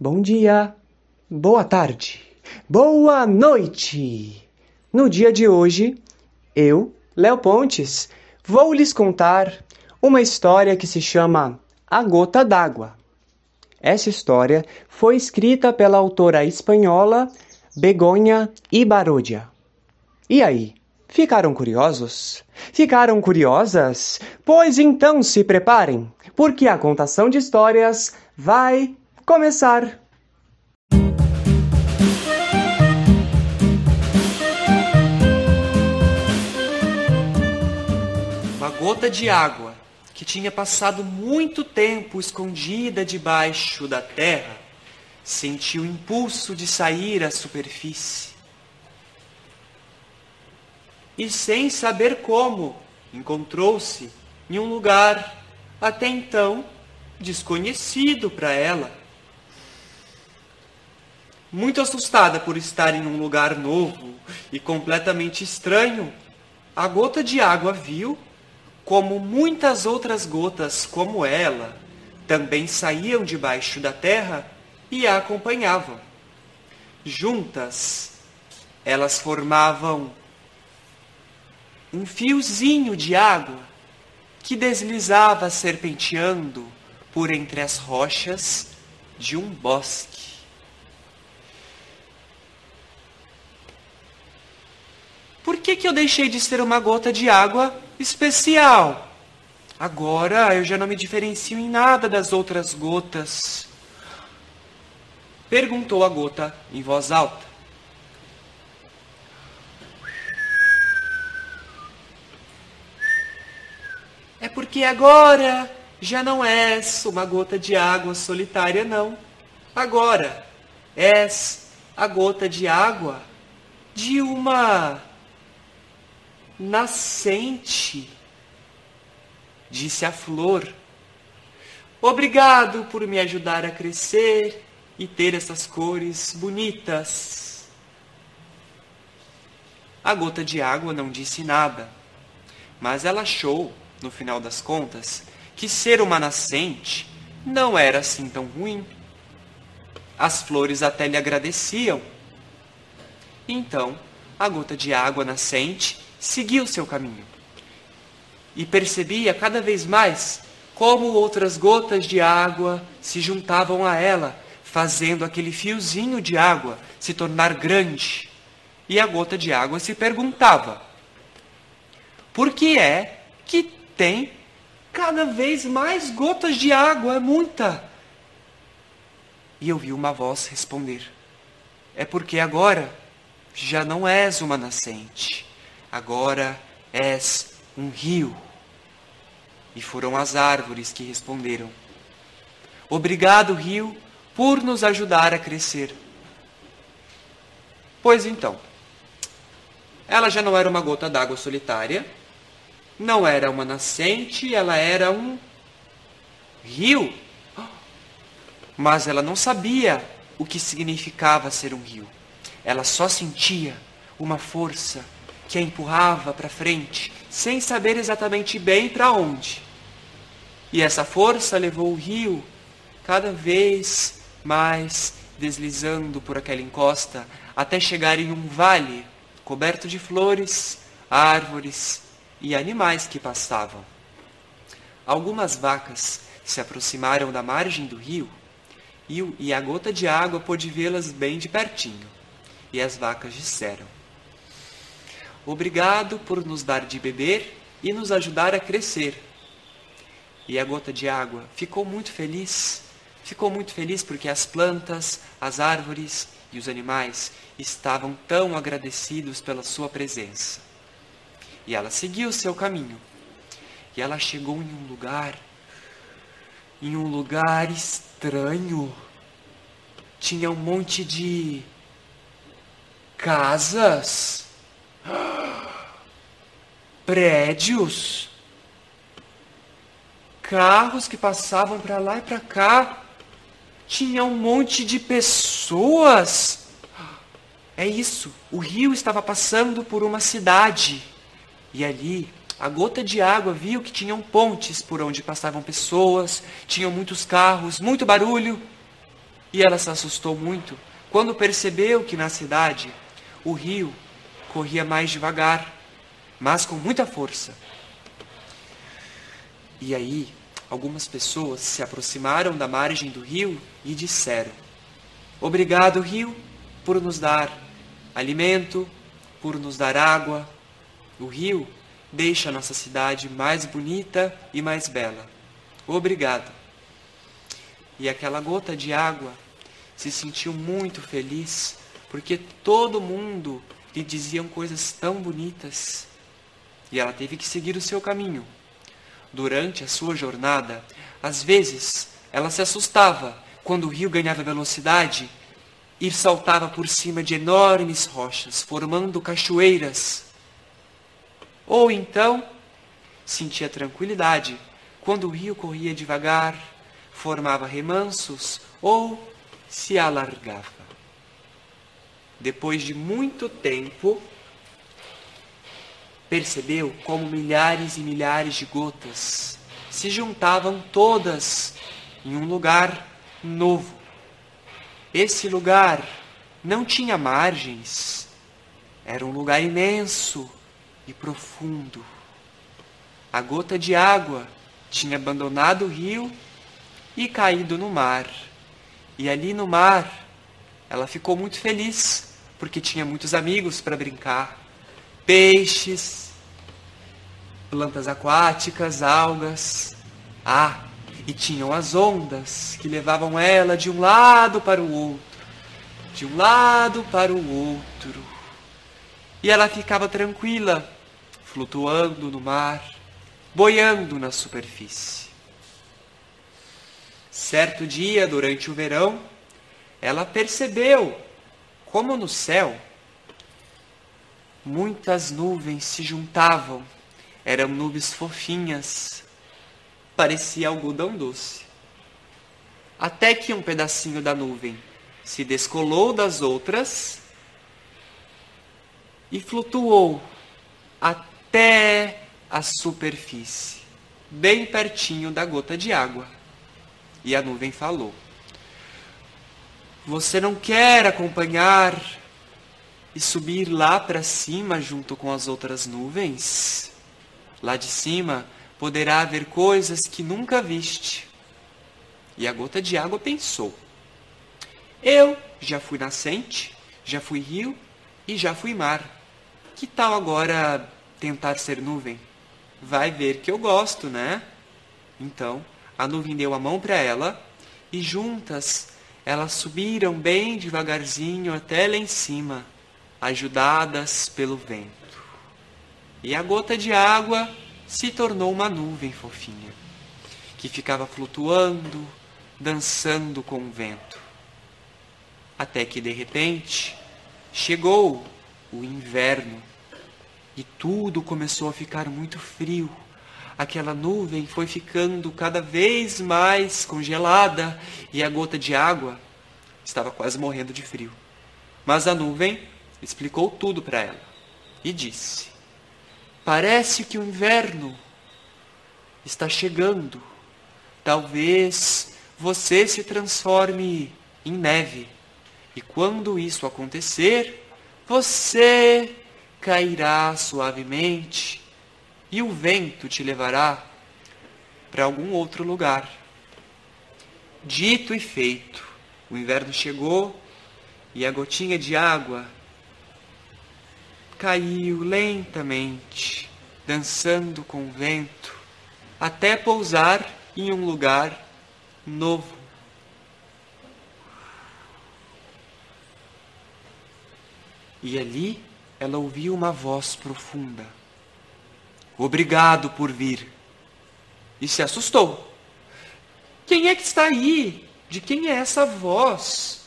Bom dia, boa tarde, boa noite! No dia de hoje, eu, Léo Pontes, vou lhes contar uma história que se chama A Gota d'Água. Essa história foi escrita pela autora espanhola Begonha Ibarodia. E aí, ficaram curiosos? Ficaram curiosas? Pois então se preparem, porque a contação de histórias vai começar! Uma gota de água que tinha passado muito tempo escondida debaixo da terra sentiu o impulso de sair à superfície. E sem saber como, encontrou-se em um lugar até então desconhecido para ela. Muito assustada por estar em um lugar novo e completamente estranho, a gota de água viu como muitas outras gotas como ela também saíam debaixo da terra e a acompanhavam. Juntas, elas formavam um fiozinho de água que deslizava serpenteando por entre as rochas de um bosque. Por que, que eu deixei de ser uma gota de água especial? Agora eu já não me diferencio em nada das outras gotas. Perguntou a gota em voz alta. É porque agora já não és uma gota de água solitária, não. Agora és a gota de água de uma nascente, disse a flor. Obrigado por me ajudar a crescer e ter essas cores bonitas. A gota de água não disse nada, mas ela achou, no final das contas, que ser uma nascente não era assim tão ruim. As flores até lhe agradeciam. Então, a gota de água nascente seguiu seu caminho. E percebia cada vez mais como outras gotas de água se juntavam a ela, fazendo aquele fiozinho de água se tornar grande. E a gota de água se perguntava: por que é que tem cada vez mais gotas de água? É muita. E eu vi uma voz responder: É porque agora já não és uma nascente agora és um rio. E foram as árvores que responderam: Obrigado, rio, por nos ajudar a crescer. Pois então, ela já não era uma gota d'água solitária, não era uma nascente, ela era um rio. Mas ela não sabia o que significava ser um rio. Ela só sentia uma força que a empurrava para frente, sem saber exatamente bem para onde. E essa força levou o rio cada vez mais deslizando por aquela encosta até chegar em um vale coberto de flores, árvores e animais que passavam. Algumas vacas se aproximaram da margem do rio e a gota de água pôde vê-las bem de pertinho. E as vacas disseram: Obrigado por nos dar de beber e nos ajudar a crescer. E a gota de água ficou muito feliz. Ficou muito feliz porque as plantas, as árvores e os animais estavam tão agradecidos pela sua presença. E ela seguiu seu caminho. E ela chegou em um lugar, em um lugar estranho. Tinha um monte de casas prédios, carros que passavam para lá e para cá, tinha um monte de pessoas. É isso, o rio estava passando por uma cidade. E ali, a gota de água viu que tinham pontes por onde passavam pessoas, tinham muitos carros, muito barulho. E ela se assustou muito quando percebeu que na cidade o rio corria mais devagar, mas com muita força. E aí, algumas pessoas se aproximaram da margem do rio e disseram: Obrigado, rio, por nos dar alimento, por nos dar água. O rio deixa a nossa cidade mais bonita e mais bela. Obrigado. E aquela gota de água se sentiu muito feliz porque todo mundo lhe diziam coisas tão bonitas. E ela teve que seguir o seu caminho. Durante a sua jornada, às vezes ela se assustava quando o rio ganhava velocidade e saltava por cima de enormes rochas, formando cachoeiras. Ou então sentia tranquilidade quando o rio corria devagar, formava remansos ou se alargava. Depois de muito tempo, percebeu como milhares e milhares de gotas se juntavam todas em um lugar novo. Esse lugar não tinha margens, era um lugar imenso e profundo. A gota de água tinha abandonado o rio e caído no mar. E ali no mar, ela ficou muito feliz, porque tinha muitos amigos para brincar. Peixes, plantas aquáticas, algas. Ah, e tinham as ondas que levavam ela de um lado para o outro, de um lado para o outro. E ela ficava tranquila, flutuando no mar, boiando na superfície. Certo dia, durante o verão, ela percebeu como no céu muitas nuvens se juntavam. Eram nuvens fofinhas, parecia algodão doce. Até que um pedacinho da nuvem se descolou das outras e flutuou até a superfície, bem pertinho da gota de água. E a nuvem falou: Você não quer acompanhar e subir lá para cima junto com as outras nuvens? Lá de cima poderá haver coisas que nunca viste. E a gota de água pensou: Eu já fui nascente, já fui rio e já fui mar. Que tal agora tentar ser nuvem? Vai ver que eu gosto, né? Então, a nuvem deu a mão para ela e juntas elas subiram bem devagarzinho até lá em cima, ajudadas pelo vento. E a gota de água se tornou uma nuvem fofinha, que ficava flutuando, dançando com o vento. Até que de repente chegou o inverno e tudo começou a ficar muito frio aquela nuvem foi ficando cada vez mais congelada e a gota de água estava quase morrendo de frio. Mas a nuvem explicou tudo para ela e disse: Parece que o inverno está chegando. Talvez você se transforme em neve. E quando isso acontecer, você cairá suavemente e o vento te levará para algum outro lugar. Dito e feito, o inverno chegou e a gotinha de água caiu lentamente, dançando com o vento, até pousar em um lugar novo. E ali ela ouviu uma voz profunda Obrigado por vir. E se assustou. Quem é que está aí? De quem é essa voz?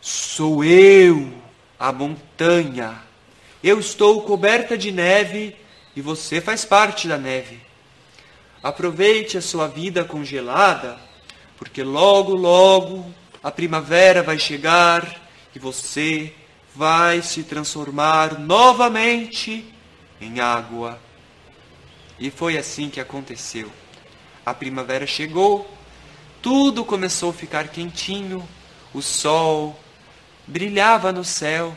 Sou eu, a montanha. Eu estou coberta de neve e você faz parte da neve. Aproveite a sua vida congelada, porque logo, logo a primavera vai chegar e você vai se transformar novamente em água. E foi assim que aconteceu. A primavera chegou, tudo começou a ficar quentinho, o sol brilhava no céu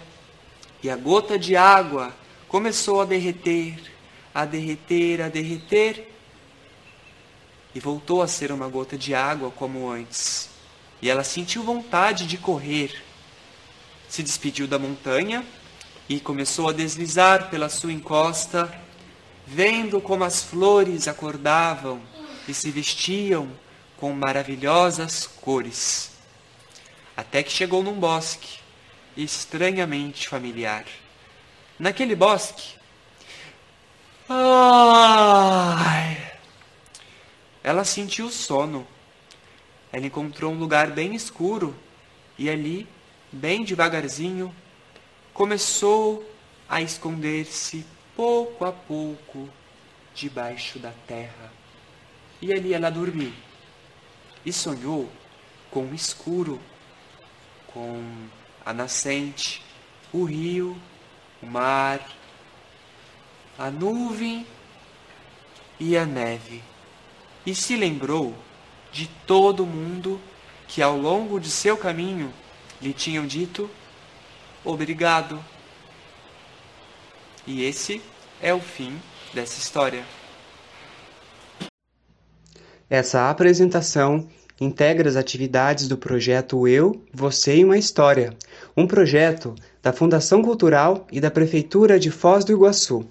e a gota de água começou a derreter, a derreter, a derreter e voltou a ser uma gota de água como antes. E ela sentiu vontade de correr. Se despediu da montanha e começou a deslizar pela sua encosta, vendo como as flores acordavam e se vestiam com maravilhosas cores. Até que chegou num bosque estranhamente familiar. Naquele bosque. Ai! Ela sentiu sono. Ela encontrou um lugar bem escuro e ali, bem devagarzinho, começou a esconder-se pouco a pouco debaixo da terra. E ali ela dormiu e sonhou com o escuro, com a nascente, o rio, o mar, a nuvem e a neve e se lembrou de todo mundo que ao longo de seu caminho lhe tinham dito obrigado. E esse é o fim dessa história. Essa apresentação integra as atividades do projeto Eu, Você e uma História, um projeto da Fundação Cultural e da Prefeitura de Foz do Iguaçu.